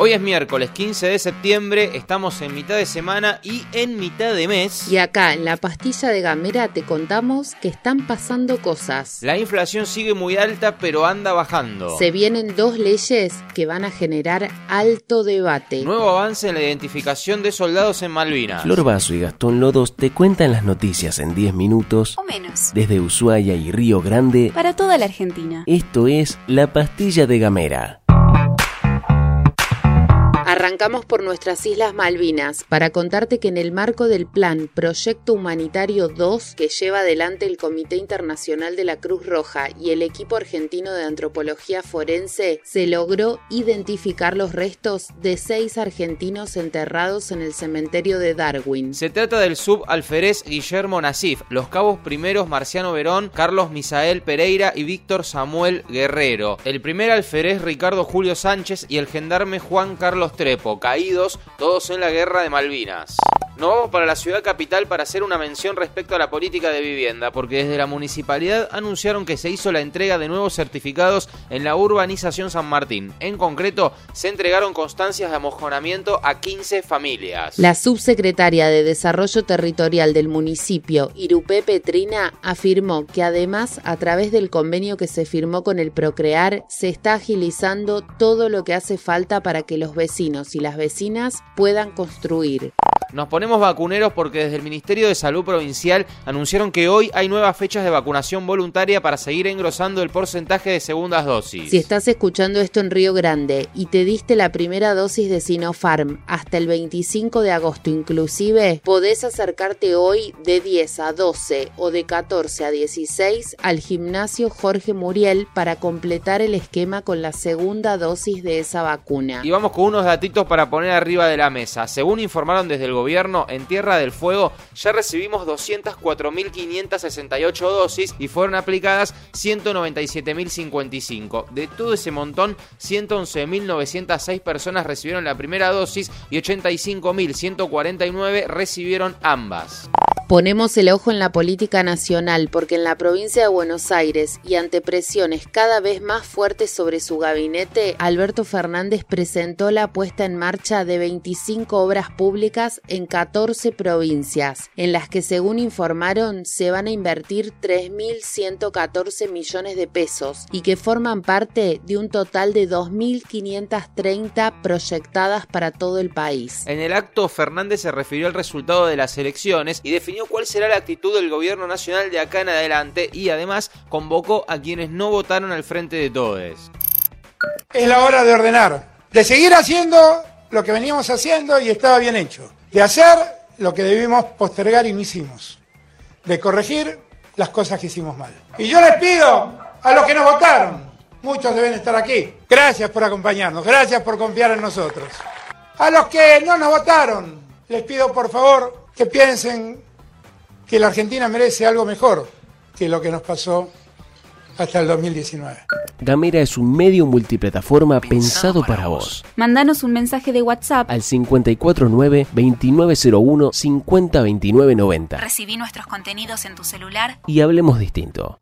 Hoy es miércoles 15 de septiembre, estamos en mitad de semana y en mitad de mes. Y acá en la pastilla de Gamera te contamos que están pasando cosas. La inflación sigue muy alta pero anda bajando. Se vienen dos leyes que van a generar alto debate. Nuevo avance en la identificación de soldados en Malvinas. Flor Vaso y Gastón Lodos te cuentan las noticias en 10 minutos O menos. desde Ushuaia y Río Grande. Para toda la Argentina. Esto es La Pastilla de Gamera. Arrancamos por nuestras Islas Malvinas para contarte que en el marco del plan Proyecto Humanitario 2 que lleva adelante el Comité Internacional de la Cruz Roja y el equipo argentino de antropología forense, se logró identificar los restos de seis argentinos enterrados en el cementerio de Darwin. Se trata del subalférez Guillermo Nasif, los cabos primeros Marciano Verón, Carlos Misael Pereira y Víctor Samuel Guerrero, el primer alférez Ricardo Julio Sánchez y el gendarme Juan Carlos Trepo, caídos todos en la guerra de Malvinas. Nos vamos para la ciudad capital para hacer una mención respecto a la política de vivienda, porque desde la municipalidad anunciaron que se hizo la entrega de nuevos certificados en la urbanización San Martín. En concreto, se entregaron constancias de amojonamiento a 15 familias. La subsecretaria de Desarrollo Territorial del municipio, Irupé Petrina, afirmó que además, a través del convenio que se firmó con el Procrear, se está agilizando todo lo que hace falta para que los vecinos y las vecinas puedan construir. Nos ponemos vacuneros porque desde el Ministerio de Salud Provincial anunciaron que hoy hay nuevas fechas de vacunación voluntaria para seguir engrosando el porcentaje de segundas dosis. Si estás escuchando esto en Río Grande y te diste la primera dosis de Sinopharm hasta el 25 de agosto inclusive, podés acercarte hoy de 10 a 12 o de 14 a 16 al gimnasio Jorge Muriel para completar el esquema con la segunda dosis de esa vacuna. Y vamos con unos datitos para poner arriba de la mesa. Según informaron desde el gobierno, en Tierra del Fuego ya recibimos 204.568 dosis y fueron aplicadas 197.055. De todo ese montón, 111.906 personas recibieron la primera dosis y 85.149 recibieron ambas. Ponemos el ojo en la política nacional porque en la provincia de Buenos Aires y ante presiones cada vez más fuertes sobre su gabinete, Alberto Fernández presentó la puesta en marcha de 25 obras públicas en 14 provincias, en las que según informaron se van a invertir 3.114 millones de pesos y que forman parte de un total de 2.530 proyectadas para todo el país. En el acto, Fernández se refirió al resultado de las elecciones y definió cuál será la actitud del gobierno nacional de acá en adelante y además convocó a quienes no votaron al frente de todos. Es la hora de ordenar, de seguir haciendo lo que veníamos haciendo y estaba bien hecho, de hacer lo que debimos postergar y no hicimos, de corregir las cosas que hicimos mal. Y yo les pido a los que nos votaron, muchos deben estar aquí, gracias por acompañarnos, gracias por confiar en nosotros. A los que no nos votaron, les pido por favor que piensen que la Argentina merece algo mejor que lo que nos pasó hasta el 2019. Gamera es un medio multiplataforma pensado para vos. Mandanos un mensaje de WhatsApp. Al 549-2901-502990 Recibí nuestros contenidos en tu celular. y hablemos distinto.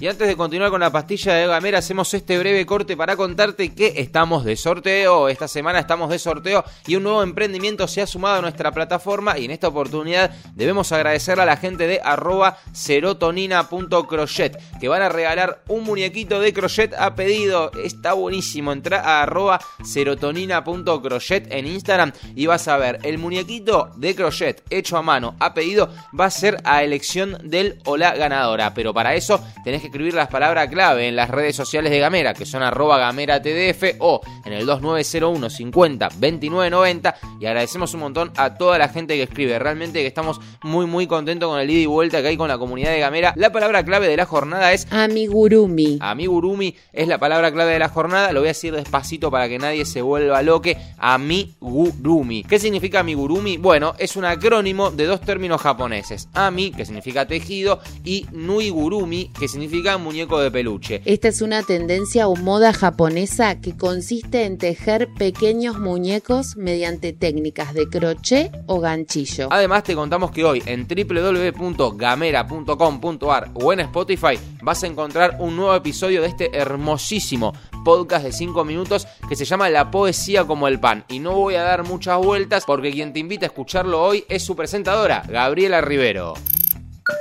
Y antes de continuar con la pastilla de Gamera, hacemos este breve corte para contarte que estamos de sorteo. Esta semana estamos de sorteo y un nuevo emprendimiento se ha sumado a nuestra plataforma. Y en esta oportunidad debemos agradecerle a la gente de arroba serotonina.crochet que van a regalar un muñequito de crochet a pedido. Está buenísimo. Entra a arroba serotonina.crochet en Instagram y vas a ver el muñequito de crochet hecho a mano a pedido. Va a ser a elección del o la ganadora. Pero para eso tenés que escribir las palabras clave en las redes sociales de Gamera, que son arroba gamera tdf o en el 2901 50 2990. Y agradecemos un montón a toda la gente que escribe. Realmente que estamos muy muy contentos con el ida y vuelta que hay con la comunidad de Gamera. La palabra clave de la jornada es Amigurumi. Amigurumi es la palabra clave de la jornada. Lo voy a decir despacito para que nadie se vuelva loque. Amigurumi. ¿Qué significa amigurumi? Bueno, es un acrónimo de dos términos japoneses. Ami, que significa tejido, y Nuigurumi, que significa muñeco de peluche. Esta es una tendencia o moda japonesa que consiste en tejer pequeños muñecos mediante técnicas de crochet o ganchillo. Además te contamos que hoy en www.gamera.com.ar o en Spotify vas a encontrar un nuevo episodio de este hermosísimo podcast de 5 minutos que se llama La poesía como el pan. Y no voy a dar muchas vueltas porque quien te invita a escucharlo hoy es su presentadora, Gabriela Rivero.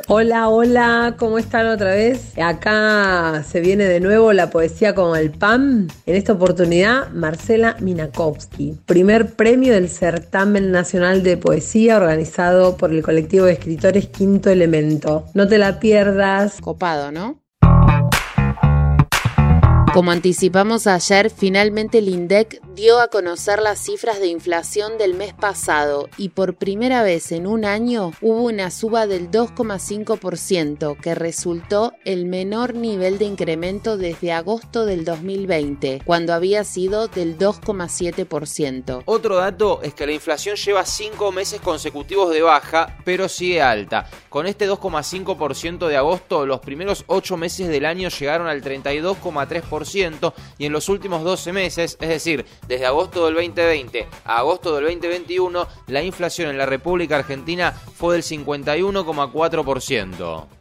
Hola, hola, ¿cómo están otra vez? Acá se viene de nuevo la poesía como el pan. En esta oportunidad, Marcela Minakowski, primer premio del Certamen Nacional de Poesía organizado por el colectivo de escritores Quinto Elemento. No te la pierdas. Copado, ¿no? Como anticipamos ayer, finalmente el INDEC dio a conocer las cifras de inflación del mes pasado y por primera vez en un año hubo una suba del 2,5% que resultó el menor nivel de incremento desde agosto del 2020, cuando había sido del 2,7%. Otro dato es que la inflación lleva 5 meses consecutivos de baja, pero sigue alta. Con este 2,5% de agosto, los primeros 8 meses del año llegaron al 32,3% y en los últimos 12 meses, es decir, desde agosto del 2020 a agosto del 2021, la inflación en la República Argentina fue del 51,4%.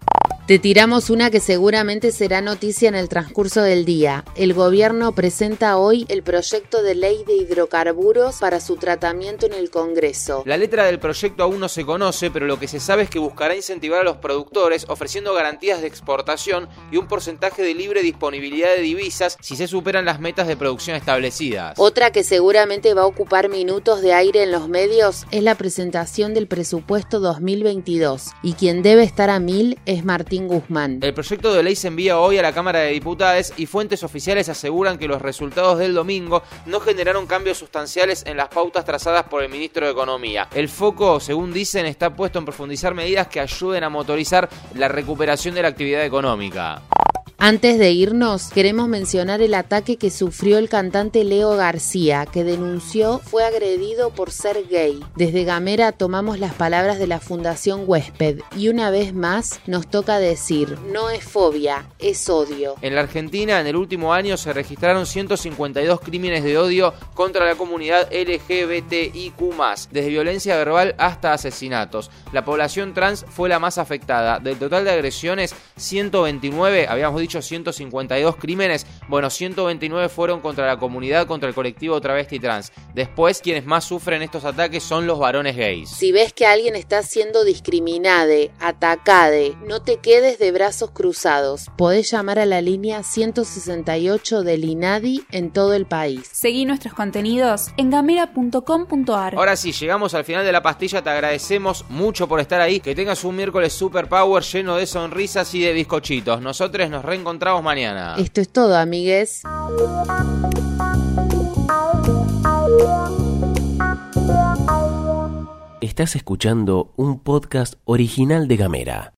Te tiramos una que seguramente será noticia en el transcurso del día. El gobierno presenta hoy el proyecto de ley de hidrocarburos para su tratamiento en el Congreso. La letra del proyecto aún no se conoce, pero lo que se sabe es que buscará incentivar a los productores ofreciendo garantías de exportación y un porcentaje de libre disponibilidad de divisas si se superan las metas de producción establecidas. Otra que seguramente va a ocupar minutos de aire en los medios es la presentación del presupuesto 2022 y quien debe estar a mil es Martín Guzmán. El proyecto de ley se envía hoy a la Cámara de Diputados y fuentes oficiales aseguran que los resultados del domingo no generaron cambios sustanciales en las pautas trazadas por el ministro de Economía. El foco, según dicen, está puesto en profundizar medidas que ayuden a motorizar la recuperación de la actividad económica. Antes de irnos, queremos mencionar el ataque que sufrió el cantante Leo García, que denunció fue agredido por ser gay. Desde Gamera tomamos las palabras de la Fundación Huésped y una vez más nos toca decir, no es fobia, es odio. En la Argentina, en el último año se registraron 152 crímenes de odio contra la comunidad LGBTIQ, desde violencia verbal hasta asesinatos. La población trans fue la más afectada. Del total de agresiones, 129, habíamos dicho, 152 crímenes, bueno, 129 fueron contra la comunidad, contra el colectivo travesti trans. Después, quienes más sufren estos ataques son los varones gays. Si ves que alguien está siendo discriminade, atacade, no te quedes de brazos cruzados. Podés llamar a la línea 168 del INADI en todo el país. Seguí nuestros contenidos en gamera.com.ar. Ahora sí, llegamos al final de la pastilla, te agradecemos mucho por estar ahí, que tengas un miércoles super power lleno de sonrisas y de bizcochitos. Nosotros nos reencontramos mañana. Esto es todo, amigues. Estás escuchando un podcast original de Gamera.